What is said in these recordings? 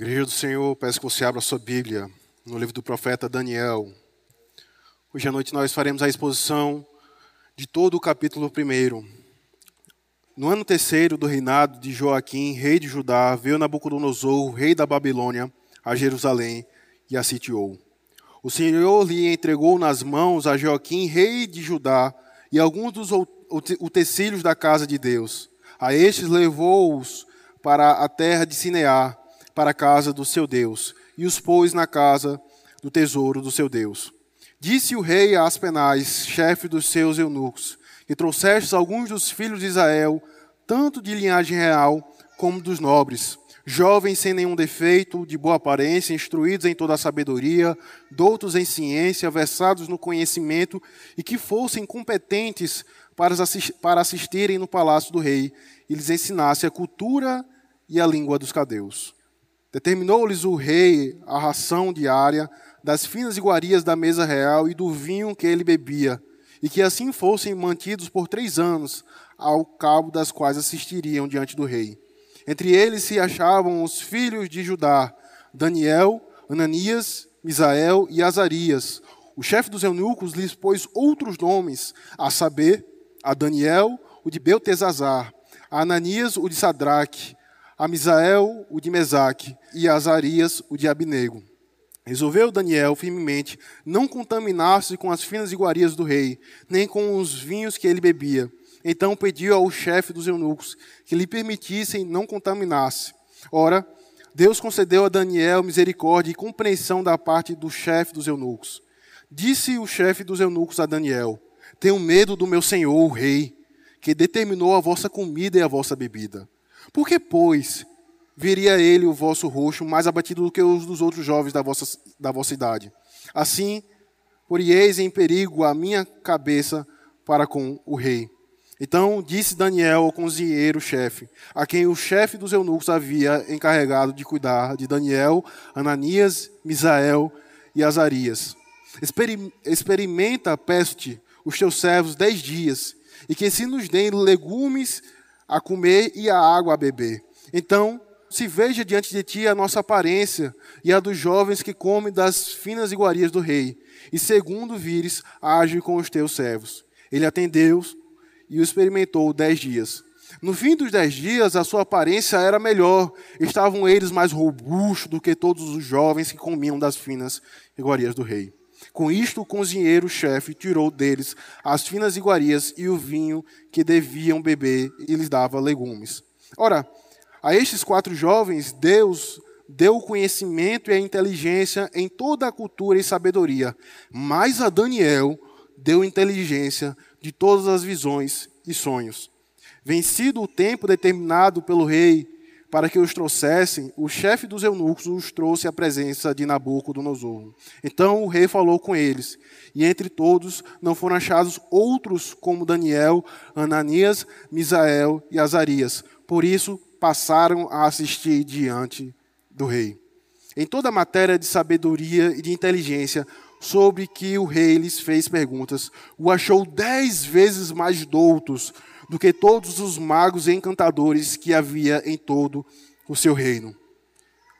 Igreja do Senhor, peço que você abra a sua Bíblia no livro do profeta Daniel. Hoje à noite nós faremos a exposição de todo o capítulo 1. No ano terceiro do reinado de Joaquim, rei de Judá, veio Nabucodonosor, rei da Babilônia, a Jerusalém e a sitiou. O Senhor lhe entregou nas mãos a Joaquim, rei de Judá, e alguns dos utensílios da casa de Deus. A estes levou-os para a terra de Sinear, para a casa do seu Deus, e os pôs na casa do tesouro do seu Deus. Disse o rei a Aspenais, chefe dos seus eunucos, que trouxestes alguns dos filhos de Israel, tanto de linhagem real como dos nobres, jovens sem nenhum defeito, de boa aparência, instruídos em toda a sabedoria, doutos em ciência, versados no conhecimento, e que fossem competentes para assistirem no palácio do rei e lhes ensinasse a cultura e a língua dos cadeus. Determinou-lhes o rei a ração diária das finas iguarias da mesa real e do vinho que ele bebia, e que assim fossem mantidos por três anos, ao cabo das quais assistiriam diante do rei. Entre eles se achavam os filhos de Judá, Daniel, Ananias, Misael e Azarias. O chefe dos eunucos lhes pôs outros nomes, a saber, a Daniel, o de Beltesazar, a Ananias, o de Sadraque, a Misael, o de Mesaque, e a Azarias, o de Abinego. Resolveu Daniel firmemente não contaminar-se com as finas iguarias do rei, nem com os vinhos que ele bebia. Então pediu ao chefe dos eunucos que lhe permitissem não contaminar-se. Ora, Deus concedeu a Daniel misericórdia e compreensão da parte do chefe dos eunucos. Disse o chefe dos eunucos a Daniel: Tenho medo do meu senhor, o rei, que determinou a vossa comida e a vossa bebida. Por que, pois, veria ele o vosso rosto mais abatido do que os dos outros jovens da vossa, da vossa idade? Assim, porieis em perigo a minha cabeça para com o rei. Então disse Daniel ao cozinheiro-chefe, a quem o chefe dos eunucos havia encarregado de cuidar de Daniel, Ananias, Misael e Azarias. Experimenta, peço-te, os teus servos dez dias, e que se nos deem legumes a comer e a água a beber. Então, se veja diante de ti a nossa aparência e a dos jovens que comem das finas iguarias do rei, e segundo vires, age com os teus servos. Ele atendeu e o experimentou dez dias. No fim dos dez dias, a sua aparência era melhor. Estavam eles mais robustos do que todos os jovens que comiam das finas iguarias do rei. Com isto, o cozinheiro-chefe tirou deles as finas iguarias e o vinho que deviam beber e lhes dava legumes. Ora, a estes quatro jovens, Deus deu o conhecimento e a inteligência em toda a cultura e sabedoria, mas a Daniel deu inteligência de todas as visões e sonhos. Vencido o tempo determinado pelo rei para que os trouxessem, o chefe dos eunucos os trouxe à presença de Nabucodonosor. Então o rei falou com eles, e entre todos não foram achados outros como Daniel, Ananias, Misael e Azarias. Por isso passaram a assistir diante do rei. Em toda a matéria de sabedoria e de inteligência, sobre que o rei lhes fez perguntas, o achou dez vezes mais doutos do que todos os magos e encantadores que havia em todo o seu reino.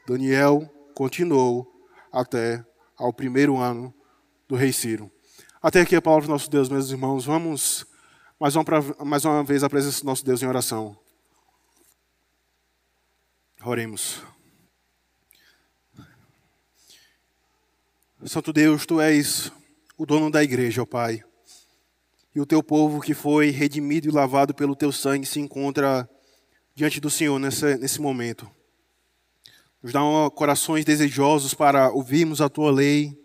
Daniel continuou até ao primeiro ano do rei Ciro. Até aqui a palavra do nosso Deus, meus irmãos. Vamos mais uma, mais uma vez à presença do nosso Deus em oração. Oremos. Santo Deus, tu és o dono da igreja, ó Pai e o teu povo que foi redimido e lavado pelo teu sangue se encontra diante do Senhor nesse, momento. Nos dá corações desejosos para ouvirmos a tua lei,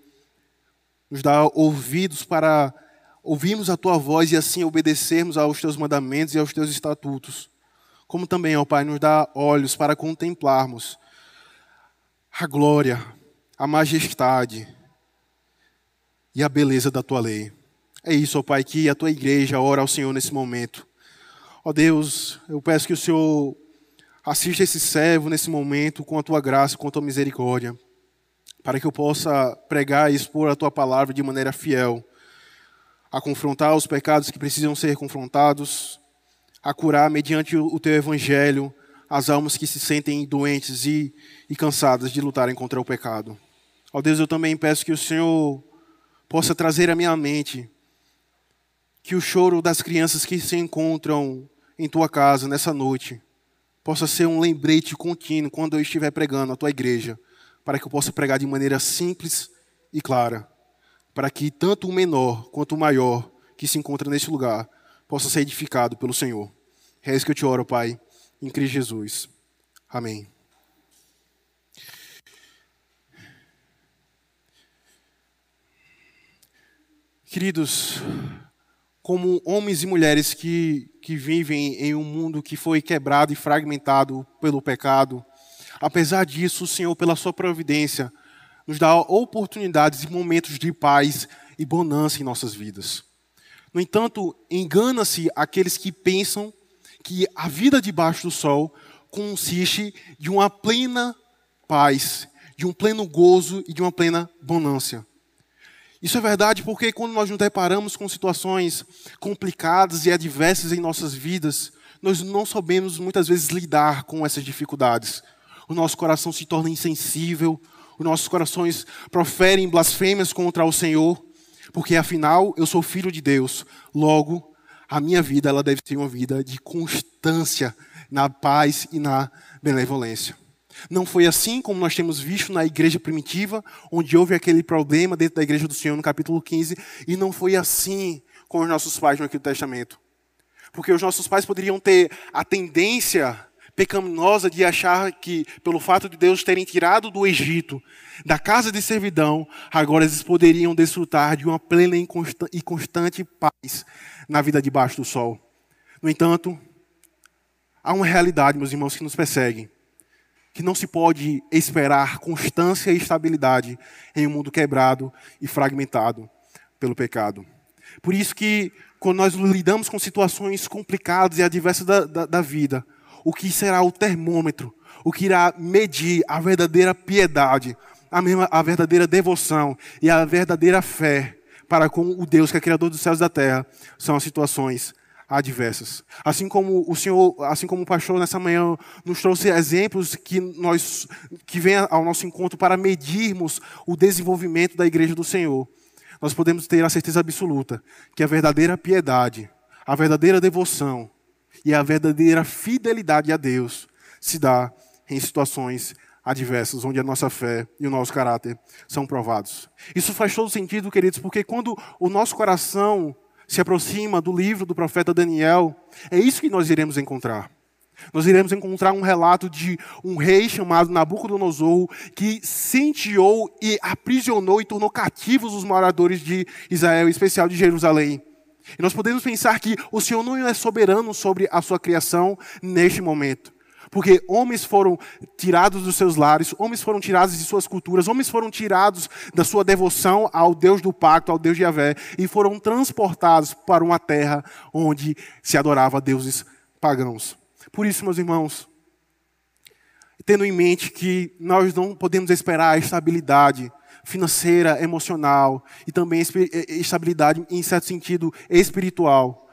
nos dá ouvidos para ouvirmos a tua voz e assim obedecermos aos teus mandamentos e aos teus estatutos. Como também, ó Pai, nos dá olhos para contemplarmos a glória, a majestade e a beleza da tua lei. É isso, ó Pai, que a tua igreja ora ao Senhor nesse momento. Ó Deus, eu peço que o Senhor assista esse servo nesse momento com a tua graça, com a tua misericórdia, para que eu possa pregar e expor a tua palavra de maneira fiel, a confrontar os pecados que precisam ser confrontados, a curar mediante o teu evangelho, as almas que se sentem doentes e, e cansadas de lutarem contra o pecado. Ó Deus, eu também peço que o Senhor possa trazer à minha mente que o choro das crianças que se encontram em tua casa nessa noite possa ser um lembrete contínuo quando eu estiver pregando a tua igreja, para que eu possa pregar de maneira simples e clara, para que tanto o menor quanto o maior que se encontra neste lugar possa ser edificado pelo Senhor. É isso que eu te oro, Pai, em Cristo Jesus. Amém. Queridos, como homens e mulheres que, que vivem em um mundo que foi quebrado e fragmentado pelo pecado, apesar disso, o Senhor, pela sua providência, nos dá oportunidades e momentos de paz e bonança em nossas vidas. No entanto, engana-se aqueles que pensam que a vida debaixo do sol consiste de uma plena paz, de um pleno gozo e de uma plena bonança. Isso é verdade porque quando nós nos deparamos com situações complicadas e adversas em nossas vidas, nós não sabemos muitas vezes lidar com essas dificuldades. O nosso coração se torna insensível, os nossos corações proferem blasfêmias contra o Senhor, porque afinal eu sou filho de Deus. Logo, a minha vida ela deve ser uma vida de constância na paz e na benevolência. Não foi assim como nós temos visto na igreja primitiva, onde houve aquele problema dentro da igreja do Senhor no capítulo 15, e não foi assim com os nossos pais no Antigo Testamento. Porque os nossos pais poderiam ter a tendência pecaminosa de achar que, pelo fato de Deus terem tirado do Egito, da casa de servidão, agora eles poderiam desfrutar de uma plena e constante paz na vida debaixo do sol. No entanto, há uma realidade, meus irmãos, que nos persegue que não se pode esperar constância e estabilidade em um mundo quebrado e fragmentado pelo pecado. Por isso que, quando nós lidamos com situações complicadas e adversas da, da, da vida, o que será o termômetro, o que irá medir a verdadeira piedade, a, mesma, a verdadeira devoção e a verdadeira fé para com o Deus que é Criador dos céus e da terra, são as situações adversas. Assim como o Senhor, assim como o pastor nessa manhã nos trouxe exemplos que nós que vem ao nosso encontro para medirmos o desenvolvimento da igreja do Senhor. Nós podemos ter a certeza absoluta que a verdadeira piedade, a verdadeira devoção e a verdadeira fidelidade a Deus se dá em situações adversas, onde a nossa fé e o nosso caráter são provados. Isso faz todo sentido, queridos, porque quando o nosso coração se aproxima do livro do profeta Daniel, é isso que nós iremos encontrar. Nós iremos encontrar um relato de um rei chamado Nabucodonosor que senteou e aprisionou e tornou cativos os moradores de Israel, em especial de Jerusalém. E nós podemos pensar que o Senhor não é soberano sobre a sua criação neste momento. Porque homens foram tirados dos seus lares, homens foram tirados de suas culturas, homens foram tirados da sua devoção ao Deus do pacto, ao Deus de Yahvé, e foram transportados para uma terra onde se adorava deuses pagãos. Por isso, meus irmãos, tendo em mente que nós não podemos esperar estabilidade financeira, emocional e também estabilidade, em certo sentido, espiritual,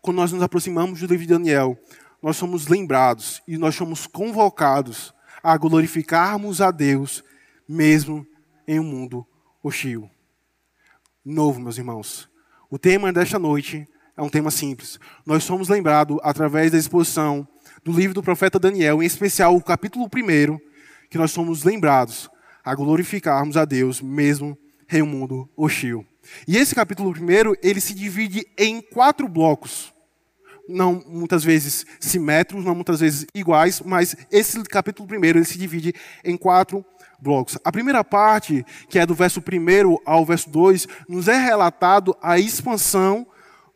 quando nós nos aproximamos do livro de Daniel, nós somos lembrados e nós somos convocados a glorificarmos a Deus, mesmo em um mundo hostil. Novo, meus irmãos. O tema desta noite é um tema simples. Nós somos lembrados, através da exposição do livro do profeta Daniel, em especial o capítulo 1, que nós somos lembrados a glorificarmos a Deus, mesmo em um mundo hostil. E esse capítulo 1, ele se divide em quatro blocos não muitas vezes simétricos, não muitas vezes iguais, mas esse capítulo primeiro ele se divide em quatro blocos. A primeira parte, que é do verso 1 ao verso 2, nos é relatado a expansão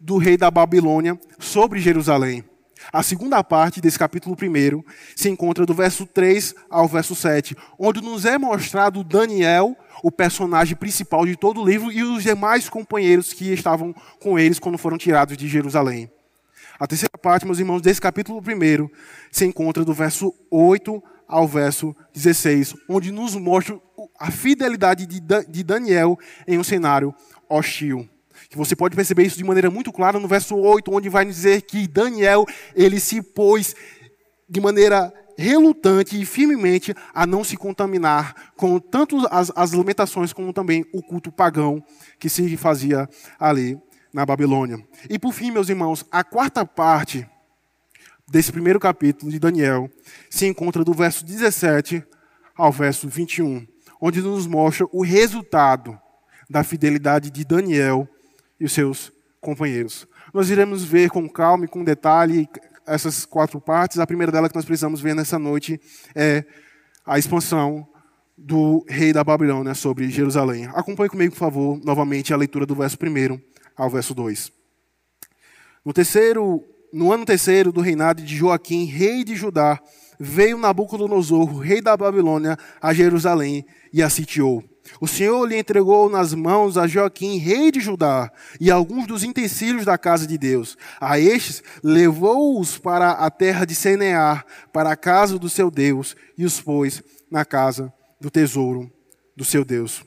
do rei da Babilônia sobre Jerusalém. A segunda parte desse capítulo 1 se encontra do verso 3 ao verso 7, onde nos é mostrado Daniel, o personagem principal de todo o livro, e os demais companheiros que estavam com eles quando foram tirados de Jerusalém. A terceira parte, meus irmãos, desse capítulo 1 se encontra do verso 8 ao verso 16, onde nos mostra a fidelidade de Daniel em um cenário hostil. Que você pode perceber isso de maneira muito clara no verso 8, onde vai dizer que Daniel, ele se pôs de maneira relutante e firmemente a não se contaminar com tanto as, as lamentações como também o culto pagão que se fazia ali na Babilônia. E por fim, meus irmãos, a quarta parte desse primeiro capítulo de Daniel se encontra do verso 17 ao verso 21, onde nos mostra o resultado da fidelidade de Daniel e os seus companheiros. Nós iremos ver com calma e com detalhe essas quatro partes. A primeira dela que nós precisamos ver nessa noite é a expansão do rei da Babilônia sobre Jerusalém. Acompanhe comigo, por favor, novamente a leitura do verso 1 ao verso 2. No terceiro, no ano terceiro do reinado de Joaquim, rei de Judá, veio Nabucodonosor, rei da Babilônia, a Jerusalém e a sitiou. O Senhor lhe entregou nas mãos a Joaquim, rei de Judá, e alguns dos utensílios da casa de Deus. A estes levou-os para a terra de Senear, para a casa do seu Deus, e os pôs na casa do tesouro do seu Deus.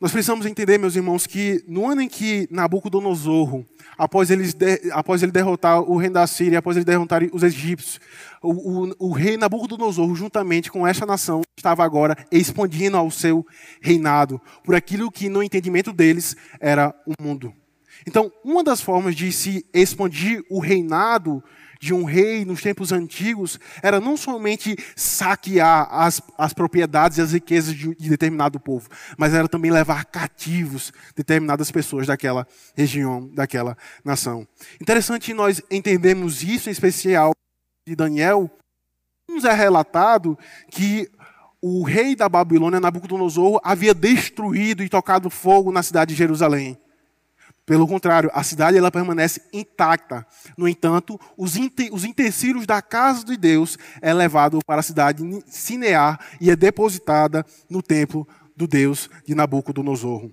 Nós precisamos entender, meus irmãos, que no ano em que Nabucodonosor, após ele, após ele derrotar o rei da Síria, após ele derrotar os egípcios, o, o, o rei Nabucodonosor, juntamente com esta nação, estava agora expandindo ao seu reinado, por aquilo que no entendimento deles era o mundo. Então, uma das formas de se expandir o reinado de um rei nos tempos antigos era não somente saquear as, as propriedades e as riquezas de, de determinado povo, mas era também levar cativos determinadas pessoas daquela região, daquela nação. Interessante nós entendermos isso em especial de Daniel. Nos é relatado que o rei da Babilônia, Nabucodonosor, havia destruído e tocado fogo na cidade de Jerusalém. Pelo contrário, a cidade ela permanece intacta. No entanto, os, os utensílios da casa de Deus é levado para a cidade de Sinear e é depositada no templo do Deus de Nabucodonosor.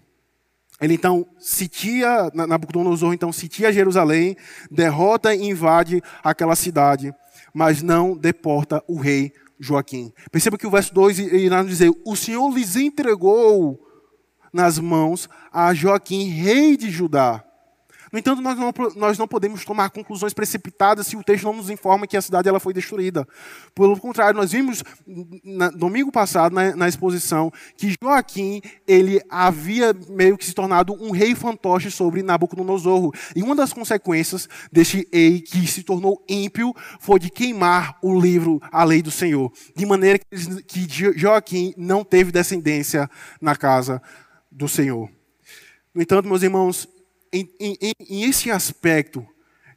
Ele então sitia, Nabucodonosor então sitia Jerusalém, derrota e invade aquela cidade, mas não deporta o rei Joaquim. Perceba que o verso 2 irá nos dizer: O Senhor lhes entregou nas mãos a Joaquim, rei de Judá. No entanto, nós não, nós não podemos tomar conclusões precipitadas se o texto não nos informa que a cidade ela foi destruída. Pelo contrário, nós vimos na, domingo passado na, na, exposição que Joaquim ele havia meio que se tornado um rei fantoche sobre Nabucodonosor. E uma das consequências deste rei que se tornou ímpio foi de queimar o livro, a lei do Senhor. De maneira que, que Joaquim não teve descendência na casa do Senhor. No entanto, meus irmãos, em, em, em esse aspecto,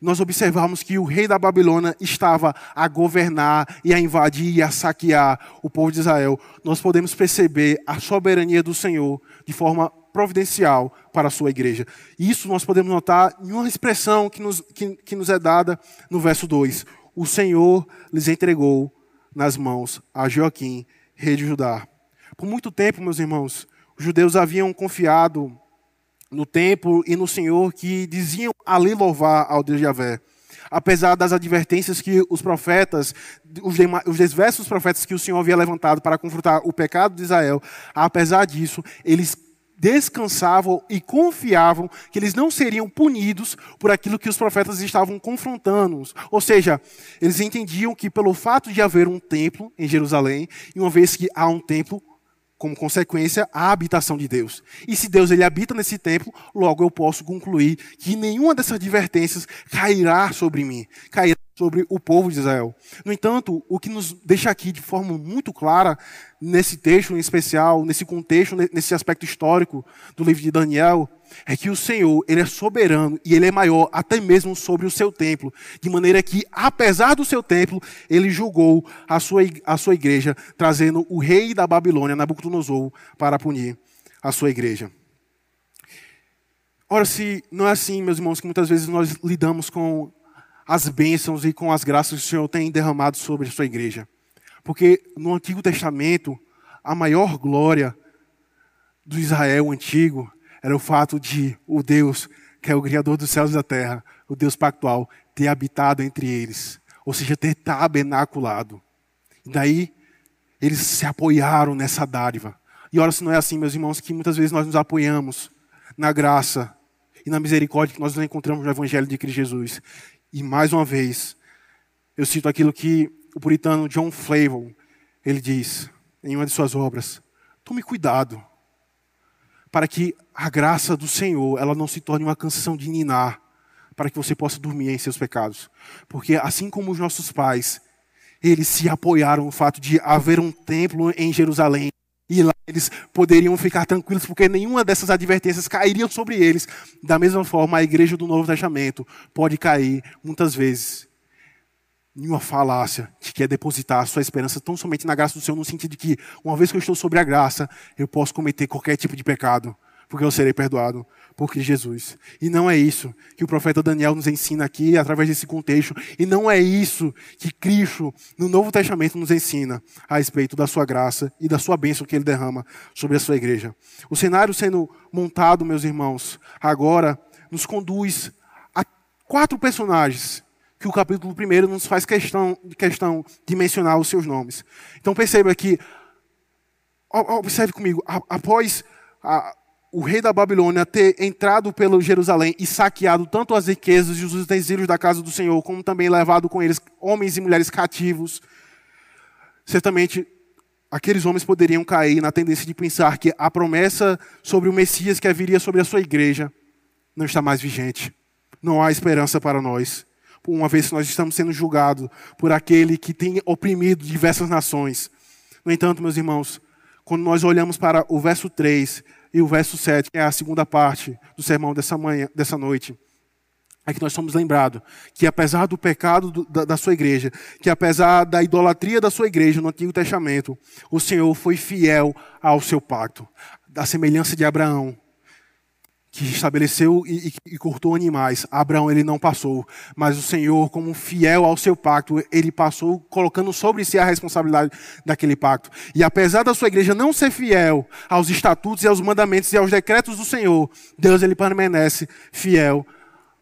nós observamos que o rei da Babilônia estava a governar e a invadir e a saquear o povo de Israel. Nós podemos perceber a soberania do Senhor de forma providencial para a sua igreja. Isso nós podemos notar em uma expressão que nos, que, que nos é dada no verso 2. O Senhor lhes entregou nas mãos a Joaquim, rei de Judá. Por muito tempo, meus irmãos, os judeus haviam confiado no templo e no Senhor que diziam ali louvar ao Deus de Javé. Apesar das advertências que os profetas, os, os diversos profetas que o Senhor havia levantado para confrontar o pecado de Israel, apesar disso, eles descansavam e confiavam que eles não seriam punidos por aquilo que os profetas estavam confrontando. Ou seja, eles entendiam que pelo fato de haver um templo em Jerusalém, e uma vez que há um templo, como consequência, a habitação de Deus. E se Deus ele habita nesse templo, logo eu posso concluir que nenhuma dessas advertências cairá sobre mim, cairá sobre o povo de Israel. No entanto, o que nos deixa aqui de forma muito clara, nesse texto em especial, nesse contexto, nesse aspecto histórico do livro de Daniel, é que o Senhor, ele é soberano e ele é maior até mesmo sobre o seu templo, de maneira que, apesar do seu templo, ele julgou a sua, a sua igreja, trazendo o rei da Babilônia, Nabucodonosor, para punir a sua igreja. Ora, se não é assim, meus irmãos, que muitas vezes nós lidamos com as bênçãos e com as graças que o Senhor tem derramado sobre a sua igreja. Porque no Antigo Testamento, a maior glória do Israel antigo era o fato de o Deus, que é o Criador dos céus e da terra, o Deus pactual, ter habitado entre eles, ou seja, ter tabernaculado. E daí, eles se apoiaram nessa dádiva. E ora, se não é assim, meus irmãos, que muitas vezes nós nos apoiamos na graça e na misericórdia que nós encontramos no Evangelho de Cristo Jesus. E mais uma vez, Eu cito aquilo que o puritano John Flavel, ele diz em uma de suas obras: Tome cuidado para que a graça do Senhor ela não se torne uma canção de ninar, para que você possa dormir em seus pecados. Porque assim como os nossos pais, eles se apoiaram no fato de haver um templo em Jerusalém, e lá eles poderiam ficar tranquilos, porque nenhuma dessas advertências cairiam sobre eles. Da mesma forma, a igreja do Novo Testamento pode cair, muitas vezes, em uma falácia de que é depositar a sua esperança tão somente na graça do Senhor, no sentido de que, uma vez que eu estou sobre a graça, eu posso cometer qualquer tipo de pecado, porque eu serei perdoado por Cristo Jesus. E não é isso que o profeta Daniel nos ensina aqui, através desse contexto. E não é isso que Cristo, no Novo Testamento, nos ensina a respeito da sua graça e da sua bênção que ele derrama sobre a sua igreja. O cenário sendo montado, meus irmãos, agora nos conduz a quatro personagens que o capítulo 1 nos faz questão, questão de mencionar os seus nomes. Então perceba que, observe comigo, após a, o rei da Babilônia ter entrado pelo Jerusalém e saqueado tanto as riquezas e os utensílios da casa do Senhor, como também levado com eles homens e mulheres cativos, certamente aqueles homens poderiam cair na tendência de pensar que a promessa sobre o Messias que viria sobre a sua igreja não está mais vigente. Não há esperança para nós, uma vez que nós estamos sendo julgados por aquele que tem oprimido diversas nações. No entanto, meus irmãos, quando nós olhamos para o verso 3, e o verso 7, que é a segunda parte do sermão dessa manhã, dessa noite, é que nós somos lembrados que apesar do pecado do, da, da, sua igreja, que apesar da idolatria da sua igreja no Antigo Testamento, o Senhor foi fiel ao seu pacto. Da semelhança de Abraão, que estabeleceu e, e, e, cortou animais. Abraão ele não passou, mas o Senhor, como fiel ao seu pacto, ele passou colocando sobre si a responsabilidade daquele pacto. E apesar da sua igreja não ser fiel aos estatutos e aos mandamentos e aos decretos do Senhor, Deus ele permanece fiel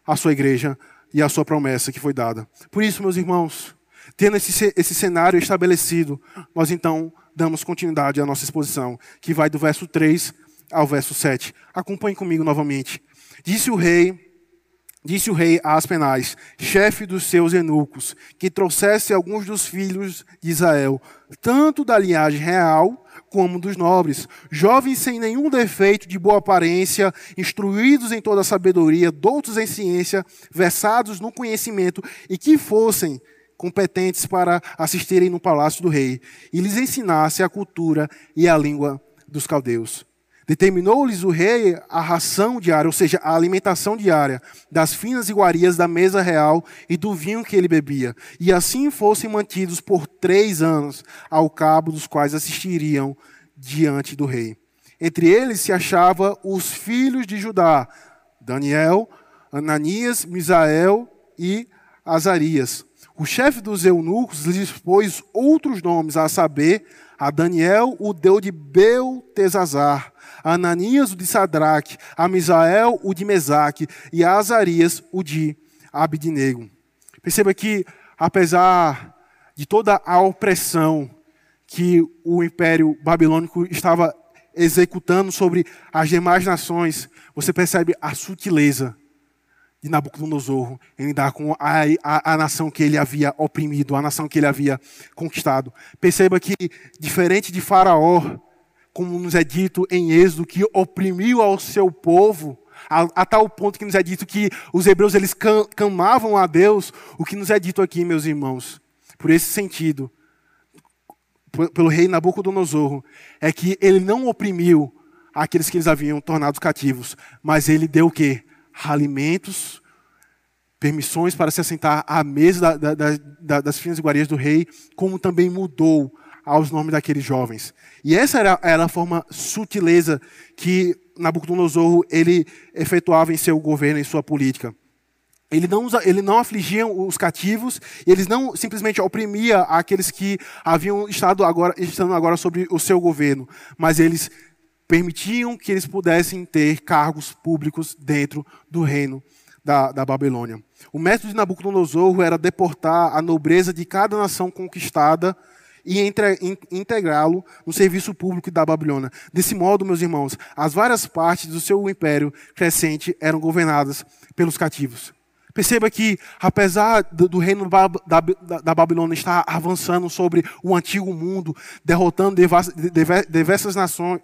à sua igreja e à sua promessa que foi dada. Por isso, meus irmãos, tendo esse, esse cenário estabelecido, nós então damos continuidade à nossa exposição, que vai do verso 3 ao verso 7. Acompanhe comigo novamente. Disse o rei, disse o rei a Aspenais, chefe dos seus eunucos, que trouxesse alguns dos filhos de Israel, tanto da linhagem real como dos nobres, jovens sem nenhum defeito, de boa aparência, instruídos em toda a sabedoria, doutos em ciência, versados no conhecimento e que fossem competentes para assistirem no palácio do rei e lhes ensinasse a cultura e a língua dos caldeus. Determinou-lhes o rei a ração diária, ou seja, a alimentação diária, das finas iguarias da mesa real e do vinho que ele bebia. E assim fossem mantidos por três anos, ao cabo dos quais assistiriam diante do rei. Entre eles se achavam os filhos de Judá, Daniel, Ananias, Misael e Azarias. O chefe dos eunucos lhes pôs outros nomes, a saber, a Daniel o deu de Beltesazar, a Ananias o de Sadraque, a Misael o de Mesaque e a Azarias o de Abidnego. Perceba que, apesar de toda a opressão que o Império Babilônico estava executando sobre as demais nações, você percebe a sutileza de Nabucodonosor em lidar com a, a, a, nação que ele havia oprimido, a nação que ele havia conquistado. Perceba que, diferente de Faraó, como nos é dito em Êxodo, que oprimiu ao seu povo, a, a tal ponto que nos é dito que os hebreus eles clamavam a Deus, o que nos é dito aqui, meus irmãos, por esse sentido, pelo rei Nabucodonosor, é que ele não oprimiu aqueles que eles haviam tornado cativos, mas ele deu o quê? alimentos, permissões para se assentar à mesa da, da, da, das finas iguarias do rei, como também mudou aos nomes daqueles jovens. E essa era, era a forma sutileza que Nabucodonosor ele efetuava em seu governo, em sua política. Ele não, ele não afligia os cativos, eles não simplesmente oprimia aqueles que haviam estado agora, estando agora sobre o seu governo, mas eles permitiam que eles pudessem ter cargos públicos dentro do reino da, da Babilônia. O método de Nabucodonosor era deportar a nobreza de cada nação conquistada e integrá-lo no serviço público da Babilônia. Desse modo, meus irmãos, as várias partes do seu império crescente eram governadas pelos cativos. Perceba que, apesar do, reino da, Babilônia estar avançando sobre o antigo mundo, derrotando diversas nações,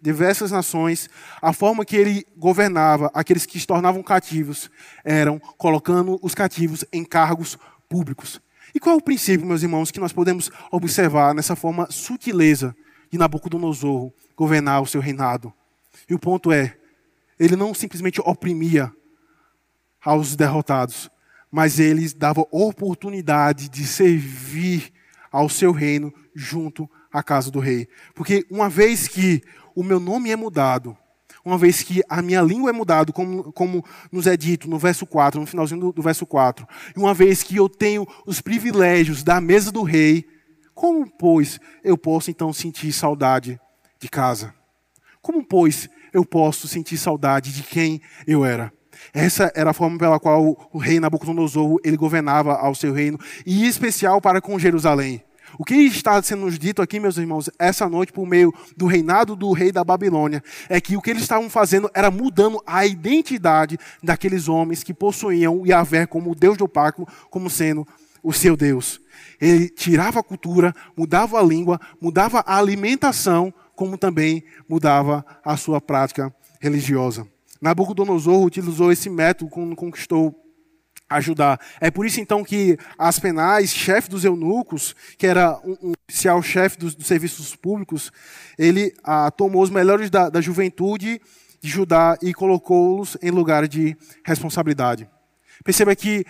diversas nações, a forma que ele governava aqueles que se tornavam cativos eram colocando os cativos em cargos públicos. E qual é o princípio, meus irmãos, que nós podemos observar nessa forma sutileza de Nabucodonosor governar o seu reinado? E o ponto é, ele não simplesmente oprimia aos derrotados, mas eles davam oportunidade de servir ao seu reino junto à casa do rei. Porque uma vez que o meu nome é mudado, uma vez que a minha língua é mudada, como, como nos é dito no verso 4, no finalzinho do, do verso 4, e uma vez que eu tenho os privilégios da mesa do rei, como, pois, eu posso então sentir saudade de casa? Como, pois, eu posso sentir saudade de quem eu era? Essa era a forma pela qual o rei Nabucodonosor ele governava ao seu reino, e em especial para com Jerusalém. O que está sendo nos dito aqui, meus irmãos, essa noite, por meio do reinado do rei da Babilônia, é que o que eles estavam fazendo era mudando a identidade daqueles homens que possuíam Yahvé como Deus do pacto, como sendo o seu Deus. Ele tirava a cultura, mudava a língua, mudava a alimentação, como também mudava a sua prática religiosa. Nabucodonosor utilizou esse método quando conquistou ajudar. É por isso então que Aspenais, chefe dos eunucos, que era um, um oficial chefe dos, dos, serviços públicos, ele ah, tomou os melhores da, da juventude de Judá e colocou-los em lugar de responsabilidade. Perceba que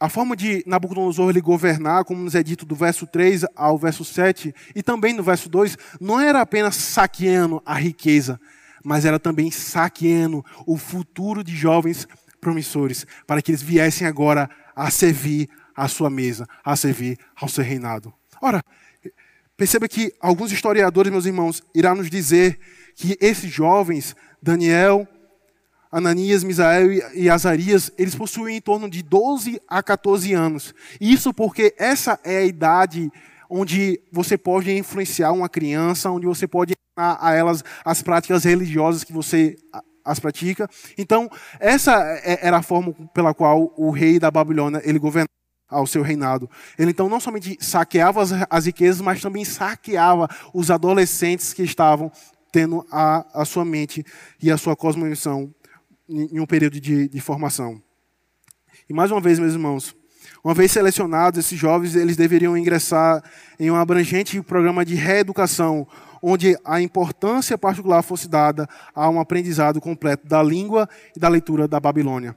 a forma de Nabucodonosor ele governar, como nos é dito do verso 3 ao verso 7, e também no verso 2, não era apenas saqueando a riqueza, mas era também saqueando o futuro de jovens promissores, para que eles viessem agora a servir à sua mesa, a servir ao seu reinado. Ora, perceba que alguns historiadores, meus irmãos, irão nos dizer que esses jovens, Daniel, Ananias, Misael e Azarias, eles possuem em torno de 12 a 14 anos. Isso porque essa é a idade onde você pode influenciar uma criança, onde você pode ensinar a elas as práticas religiosas que você as pratica. Então, essa é, era a forma pela qual o rei da Babilônia ele governava ao seu reinado. Ele então não somente saqueava as, as riquezas, mas também saqueava os adolescentes que estavam tendo a, a sua mente e a sua cosmovisão em, em um período de, de formação. E mais uma vez, meus irmãos, uma vez selecionados, esses jovens eles deveriam ingressar em um abrangente programa de reeducação, onde a importância particular fosse dada a um aprendizado completo da língua e da leitura da Babilônia.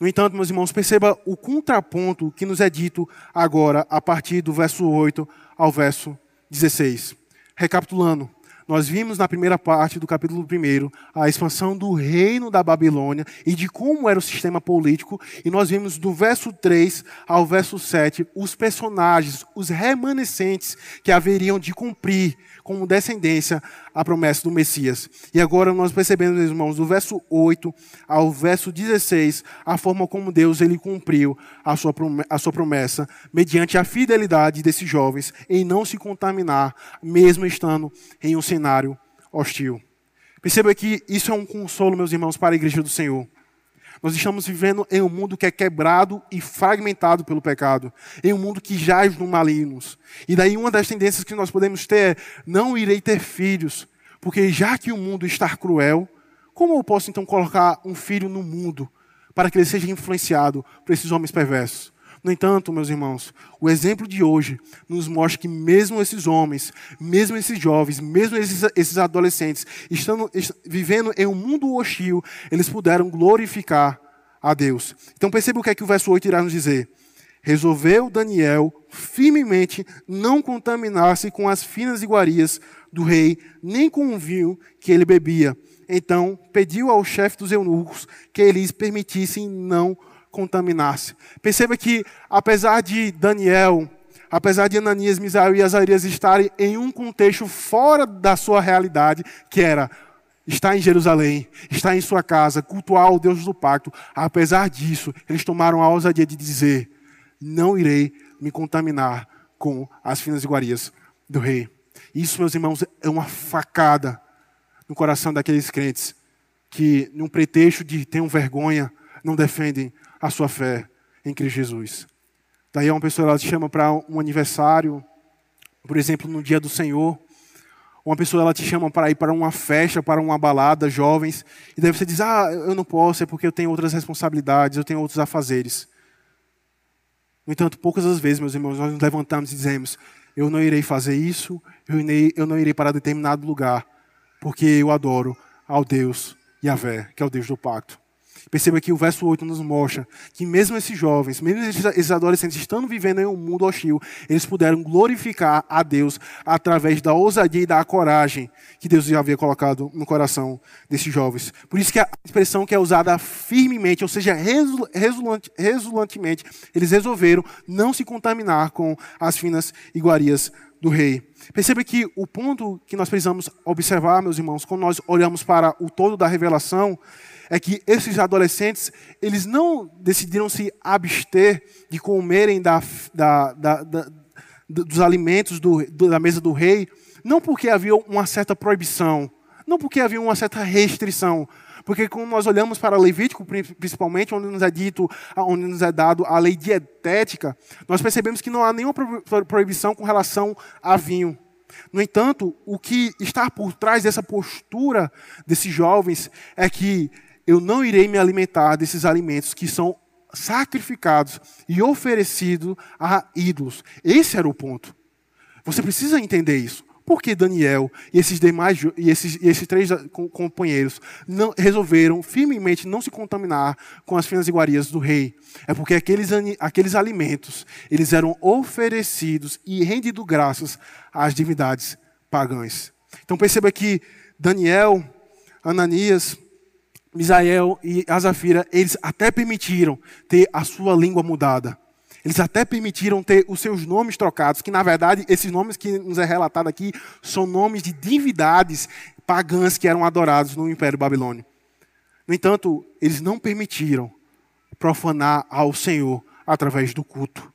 No entanto, meus irmãos, perceba o contraponto que nos é dito agora, a partir do verso 8 ao verso 16. Recapitulando, nós vimos na primeira parte do capítulo 1 a expansão do reino da Babilônia e de como era o sistema político, e nós vimos do verso 3 ao verso 7 os personagens, os remanescentes que haveriam de cumprir como descendência a promessa do Messias. E agora nós percebemos, meus irmãos, do verso 8 ao verso 16, a forma como Deus ele cumpriu a sua, a sua promessa, mediante a fidelidade desses jovens em não se contaminar, mesmo estando em um cenário hostil. Perceba que isso é um consolo, meus irmãos, para a igreja do Senhor. Nós estamos vivendo em um mundo que é quebrado e fragmentado pelo pecado, em um mundo que jaz no malignos. E daí uma das tendências que nós podemos ter é: não irei ter filhos, porque já que o mundo está cruel, como eu posso então colocar um filho no mundo para que ele seja influenciado por esses homens perversos? No entanto, meus irmãos, o exemplo de hoje nos mostra que mesmo esses homens, mesmo esses jovens, mesmo esses, esses adolescentes, estando, vivendo em um mundo hostil, eles puderam glorificar a Deus. Então perceba o que é que o verso 8 irá nos dizer. Resolveu Daniel firmemente não contaminar-se com as finas iguarias do rei, nem com o vinho que ele bebia. Então pediu ao chefe dos eunucos que eles permitissem não contaminar-se. Perceba que, apesar de Daniel, apesar de Ananias, Misael e Azarias estarem em um contexto fora da sua realidade, que era estar em Jerusalém, estar em sua casa, cultuar o Deus do pacto, apesar disso, eles tomaram a ousadia de dizer: Não irei me contaminar com as finas iguarias do rei. Isso, meus irmãos, é uma facada no coração daqueles crentes que, num pretexto de ter vergonha, não defendem a sua fé em Cristo Jesus. Daí uma pessoa ela te chama para um aniversário, por exemplo, no dia do Senhor. Uma pessoa ela te chama para ir para uma festa, para uma balada, jovens, e daí você diz: "Ah, eu não posso, é porque eu tenho outras responsabilidades, eu tenho outros afazeres". No entanto, poucas as vezes, meus irmãos, nós nos levantamos e dizemos: "Eu não irei fazer isso, eu não irei para determinado lugar, porque eu adoro ao Deus Yahvé, que é o Deus do pacto". Perceba que o verso 8 nos mostra que mesmo esses jovens, mesmo esses adolescentes estando vivendo em um mundo hostil, eles puderam glorificar a Deus através da ousadia e da coragem que Deus já havia colocado no coração desses jovens. Por isso que a expressão que é usada firmemente, ou seja, resultantemente, eles resolveram não se contaminar com as finas iguarias do rei. Perceba que o ponto que nós precisamos observar, meus irmãos, quando nós olhamos para o todo da revelação, é que esses adolescentes, eles não decidiram se abster de comerem da, da, da, dos alimentos do, da mesa do rei, não porque havia uma certa proibição, não porque havia uma certa restrição, porque quando nós olhamos para Levítico, principalmente, onde nos é dito, onde nos é dado a lei dietética, nós percebemos que não há nenhuma proibição com relação a vinho. No entanto, o que está por trás dessa postura desses jovens é que eu não irei me alimentar desses alimentos que são sacrificados e oferecidos a ídolos. Esse era o ponto. Você precisa entender isso. Por que Daniel e esses demais e esses, e esses três companheiros não, resolveram firmemente não se contaminar com as finas iguarias do rei? É porque aqueles, aqueles alimentos eles eram oferecidos e rendidos graças às divindades pagãs. Então perceba que Daniel, Ananias, Misael e Azafira, eles até permitiram ter a sua língua mudada. Eles até permitiram ter os seus nomes trocados, que na verdade esses nomes que nos é relatado aqui são nomes de divindades pagãs que eram adorados no Império Babilônio. No entanto, eles não permitiram profanar ao Senhor através do culto.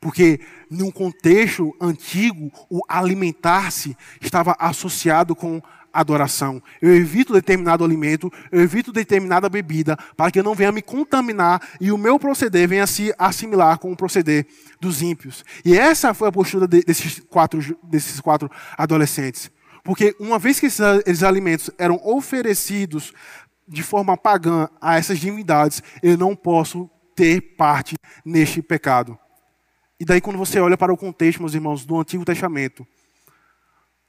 Porque, num contexto antigo, o alimentar-se estava associado com adoração. Eu evito determinado alimento, eu evito determinada bebida, para que eu não venha me contaminar e o meu proceder venha se assimilar com o proceder dos ímpios. E essa foi a postura desses quatro, desses quatro adolescentes. Porque uma vez que esses, alimentos eram oferecidos de forma pagã a essas divindades, eu não posso ter parte neste pecado. E daí, quando você olha para o contexto, meus irmãos, do Antigo Testamento,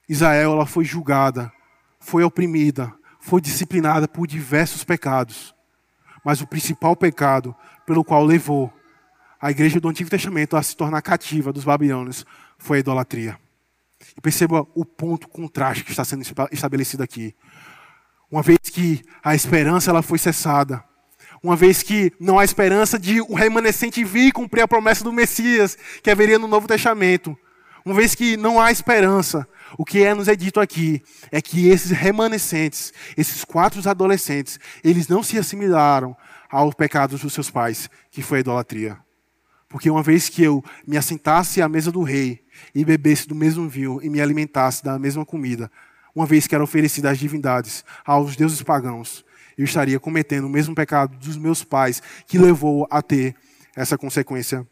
Israel ela foi julgada foi oprimida, foi disciplinada por diversos pecados. Mas o principal pecado pelo qual levou a igreja do Antigo Testamento a se tornar cativa dos babilônios foi a idolatria. E perceba o ponto contraste que está sendo estabelecido aqui. Uma vez que a esperança ela foi cessada, uma vez que não há esperança de o remanescente vir cumprir a promessa do Messias que haveria no Novo Testamento, uma vez que não há esperança, o que é nos é dito aqui é que esses remanescentes, esses quatro adolescentes, eles não se assimilaram aos pecados dos seus pais, que foi a idolatria. Porque uma vez que eu me assentasse à mesa do rei e bebesse do mesmo vinho e me alimentasse da mesma comida, uma vez que era oferecida às divindades, aos deuses pagãos, eu estaria cometendo o mesmo pecado dos meus pais, que levou a ter essa consequência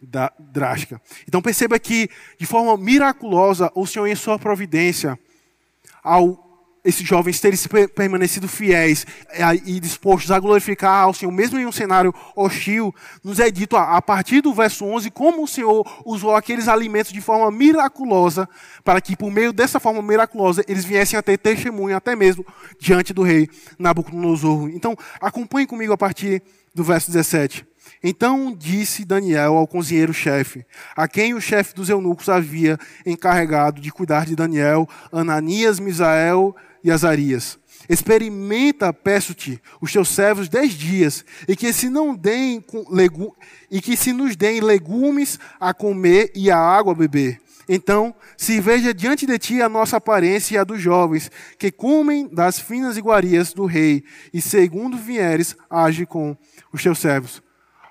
da, drástica. Então perceba que, de forma miraculosa, o Senhor, em sua providência, ao esses jovens terem permanecido fiéis é, e dispostos a glorificar ao Senhor, mesmo em um cenário hostil, nos é dito a partir do verso 11 como o Senhor usou aqueles alimentos de forma miraculosa, para que por meio dessa forma miraculosa eles viessem a ter testemunho até mesmo diante do rei Nabucodonosor. Então, acompanhe comigo a partir do verso 17. Então disse Daniel ao cozinheiro-chefe, a quem o chefe dos eunucos havia encarregado de cuidar de Daniel, Ananias, Misael e Azarias. Experimenta, peço-te, os teus servos dez dias, e que se não deem e que se nos deem legumes a comer e a água a beber. Então, se veja diante de ti a nossa aparência e a dos jovens, que comem das finas iguarias do rei, e segundo vieres, age com os teus servos.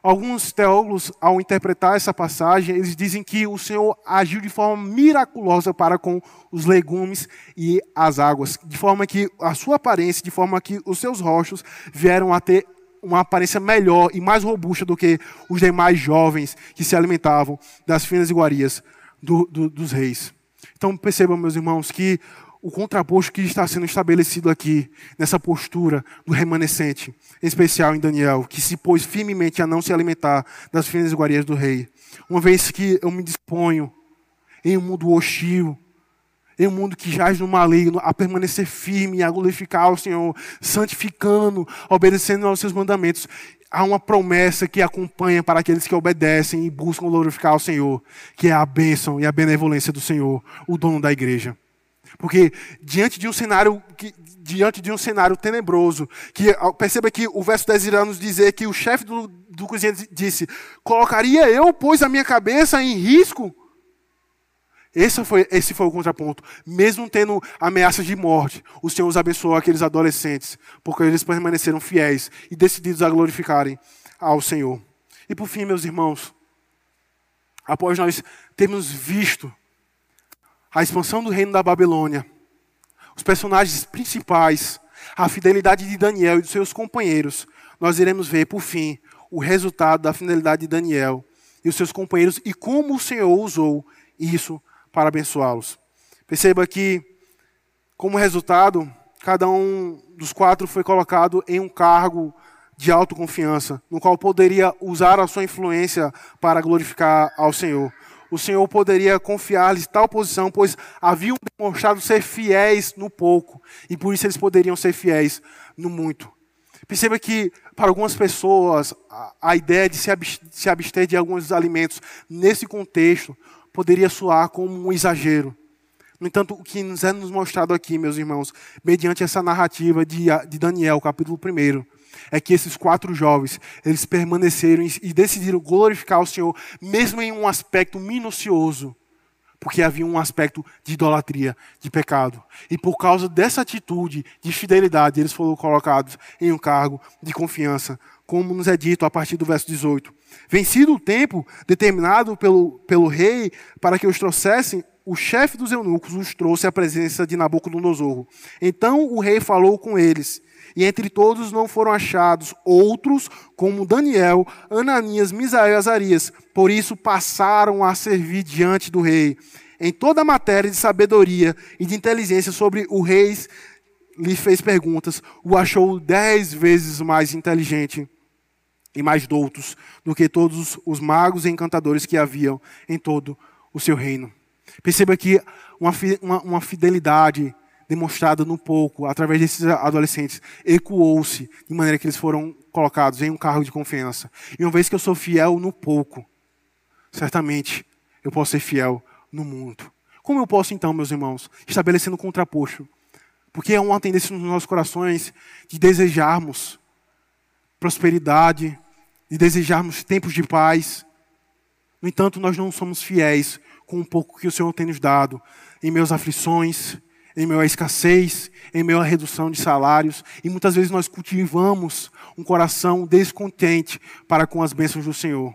Alguns teólogos, ao interpretar essa passagem, eles dizem que o Senhor agiu de forma miraculosa para com os legumes e as águas, de forma que a sua aparência, de forma que os seus rostos vieram a ter uma aparência melhor e mais robusta do que os demais jovens que se alimentavam das finas iguarias do, do, dos reis. Então percebam, meus irmãos, que o contraposto que está sendo estabelecido aqui, nessa postura do remanescente, em especial em Daniel, que se pôs firmemente a não se alimentar das finas iguarias do rei. Uma vez que eu me disponho em um mundo hostil, em um mundo que jaz no maligno, a permanecer firme, a glorificar o Senhor, santificando, obedecendo aos seus mandamentos. Há uma promessa que acompanha para aqueles que obedecem e buscam glorificar o Senhor, que é a bênção e a benevolência do Senhor, o dono da igreja. Porque diante de um cenário que, diante de um cenário tenebroso, que perceba que o verso 10 irá nos dizer que o chefe do, do cozinha disse: "Colocaria eu, pois, a minha cabeça em risco?" Esse foi, esse foi o contraponto. Mesmo tendo ameaças de morte, o Senhor os abençoou aqueles adolescentes, porque eles permaneceram fiéis e decididos a glorificarem ao Senhor. E por fim, meus irmãos, após nós termos visto a expansão do reino da Babilônia, os personagens principais, a fidelidade de Daniel e dos seus companheiros, nós iremos ver, por fim, o resultado da fidelidade de Daniel e os seus companheiros e como o Senhor usou isso para abençoá-los. Perceba que, como resultado, cada um dos quatro foi colocado em um cargo de autoconfiança, no qual poderia usar a sua influência para glorificar ao Senhor o Senhor poderia confiar-lhes tal posição, pois haviam demonstrado ser fiéis no pouco, e por isso eles poderiam ser fiéis no muito. Perceba que, para algumas pessoas, a, ideia de se, abster, se abster de alguns alimentos, nesse contexto, poderia soar como um exagero. No entanto, o que nos é nos mostrado aqui, meus irmãos, mediante essa narrativa de, de Daniel, capítulo 1, é que esses quatro jovens, eles permaneceram e decidiram glorificar o Senhor, mesmo em um aspecto minucioso, porque havia um aspecto de idolatria, de pecado. E por causa dessa atitude de fidelidade, eles foram colocados em um cargo de confiança, como nos é dito a partir do verso 18. Vencido o tempo determinado pelo, pelo rei para que os trouxessem, o chefe dos eunucos os trouxe à presença de Nabucodonosor. Então o rei falou com eles e entre todos não foram achados outros como Daniel, Ananias, Misael e Azarias. Por isso passaram a servir diante do rei. Em toda a matéria de sabedoria e de inteligência sobre o rei lhe fez perguntas, o achou dez vezes mais inteligente e mais doutos do que todos os magos e encantadores que haviam em todo o seu reino. Perceba que uma, uma, uma fidelidade demonstrada no pouco, através desses adolescentes, ecoou-se de maneira que eles foram colocados em um cargo de confiança. E uma vez que eu sou fiel no pouco, certamente eu posso ser fiel no muito. Como eu posso, então, meus irmãos, estabelecendo um contraposto? Porque é uma tendência nos nossos corações de desejarmos prosperidade, de desejarmos tempos de paz. No entanto, nós não somos fiéis com o pouco que o Senhor tem nos dado em meus aflições, em meio à escassez, em meio à redução de salários, e muitas vezes nós cultivamos um coração descontente para com as bênçãos do Senhor.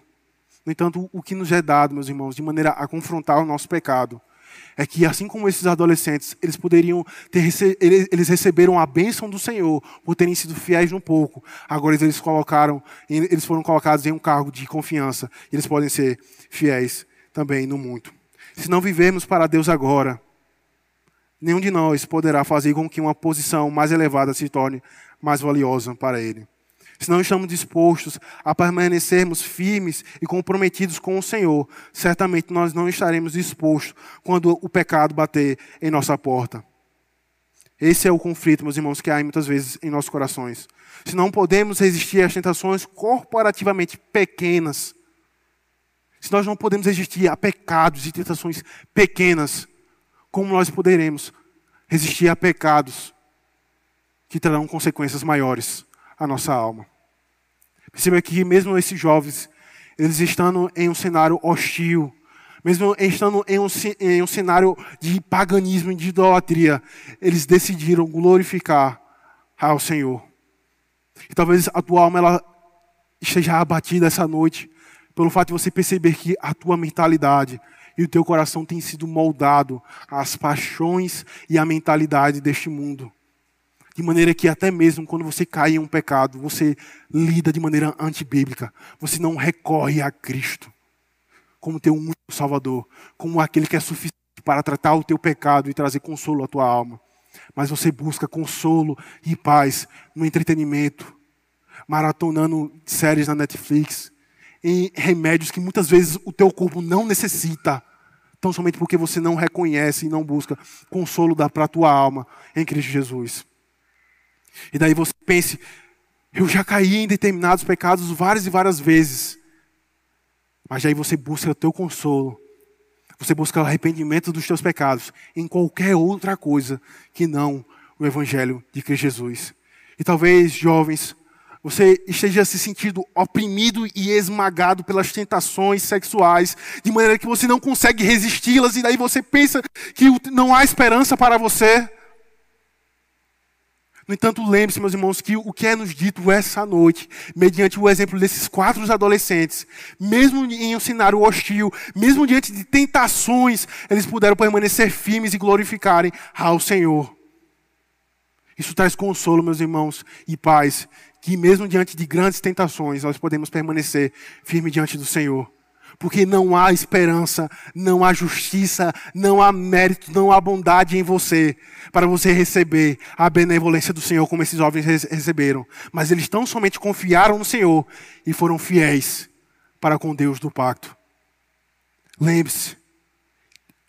No entanto, o que nos é dado, meus irmãos, de maneira a confrontar o nosso pecado, é que assim como esses adolescentes, eles poderiam ter eles receberam a bênção do Senhor por terem sido fiéis no pouco. Agora eles colocaram, eles foram colocados em um cargo de confiança, e eles podem ser fiéis também no muito. Se não vivemos para Deus agora, nenhum de nós poderá fazer com que uma posição mais elevada se torne mais valiosa para Ele. Se não estamos dispostos a permanecermos firmes e comprometidos com o Senhor, certamente nós não estaremos dispostos quando o pecado bater em nossa porta. Esse é o conflito, meus irmãos, que há muitas vezes em nossos corações. Se não podemos resistir às tentações corporativamente pequenas, se nós não podemos resistir a pecados e tentações pequenas, como nós poderemos resistir a pecados que trarão consequências maiores à nossa alma? Perceba que mesmo esses jovens, eles estando em um cenário hostil, mesmo estando em um, em um cenário de paganismo e de idolatria, eles decidiram glorificar ao Senhor. E talvez a tua alma ela esteja abatida essa noite pelo fato de você perceber que a tua mentalidade e o teu coração tem sido moldado às paixões e à mentalidade deste mundo. De maneira que até mesmo quando você cai em um pecado, você lida de maneira antibíblica. Você não recorre a Cristo como teu único Salvador, como aquele que é suficiente para tratar o teu pecado e trazer consolo à tua alma. Mas você busca consolo e paz no entretenimento, maratonando séries na Netflix, em remédios que muitas vezes o teu corpo não necessita, tão somente porque você não reconhece e não busca consolo para a tua alma em Cristo Jesus. E daí você pense, eu já caí em determinados pecados várias e várias vezes. Mas aí você busca o teu consolo. Você busca o arrependimento dos teus pecados em qualquer outra coisa que não o Evangelho de Cristo Jesus. E talvez, jovens, você esteja se sentindo oprimido e esmagado pelas tentações sexuais, de maneira que você não consegue resisti-las, e daí você pensa que não há esperança para você. No entanto, lembre-se, meus irmãos, que o que é nos dito essa noite, mediante o exemplo desses quatro adolescentes, mesmo em um cenário hostil, mesmo diante de tentações, eles puderam permanecer firmes e glorificarem ao Senhor. Isso traz consolo, meus irmãos, e paz, que mesmo diante de grandes tentações, nós podemos permanecer firmes diante do Senhor porque não há esperança, não há justiça, não há mérito, não há bondade em você para você receber a benevolência do Senhor como esses jovens receberam. Mas eles tão somente confiaram no Senhor e foram fiéis para com Deus do pacto. Lembre-se,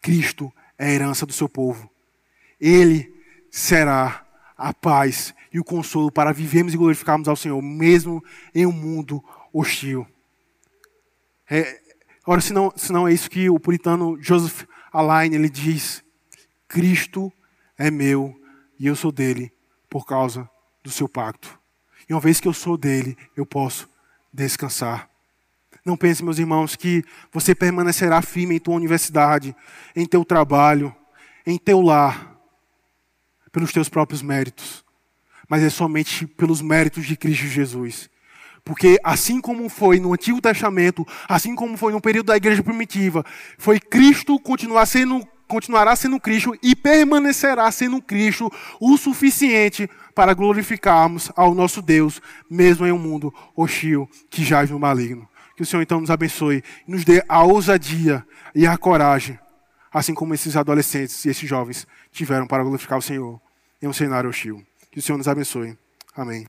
Cristo é a herança do seu povo. Ele será a paz e o consolo para vivermos e glorificarmos ao Senhor, mesmo em um mundo hostil. É, Ora, se não, se não é isso que o puritano Joseph Alain ele diz: Cristo é meu e eu sou dele por causa do seu pacto. E uma vez que eu sou dele, eu posso descansar. Não pense, meus irmãos, que você permanecerá firme em tua universidade, em teu trabalho, em teu lar, pelos teus próprios méritos, mas é somente pelos méritos de Cristo Jesus. Porque assim como foi no Antigo Testamento, assim como foi no período da igreja primitiva, foi Cristo continuar sendo, continuará sendo Cristo e permanecerá sendo Cristo o suficiente para glorificarmos ao nosso Deus, mesmo em um mundo hostil que jaz no maligno. Que o Senhor então nos abençoe e nos dê a ousadia e a coragem, assim como esses adolescentes e esses jovens tiveram para glorificar o Senhor em um cenário hostil. Que o Senhor nos abençoe. Amém.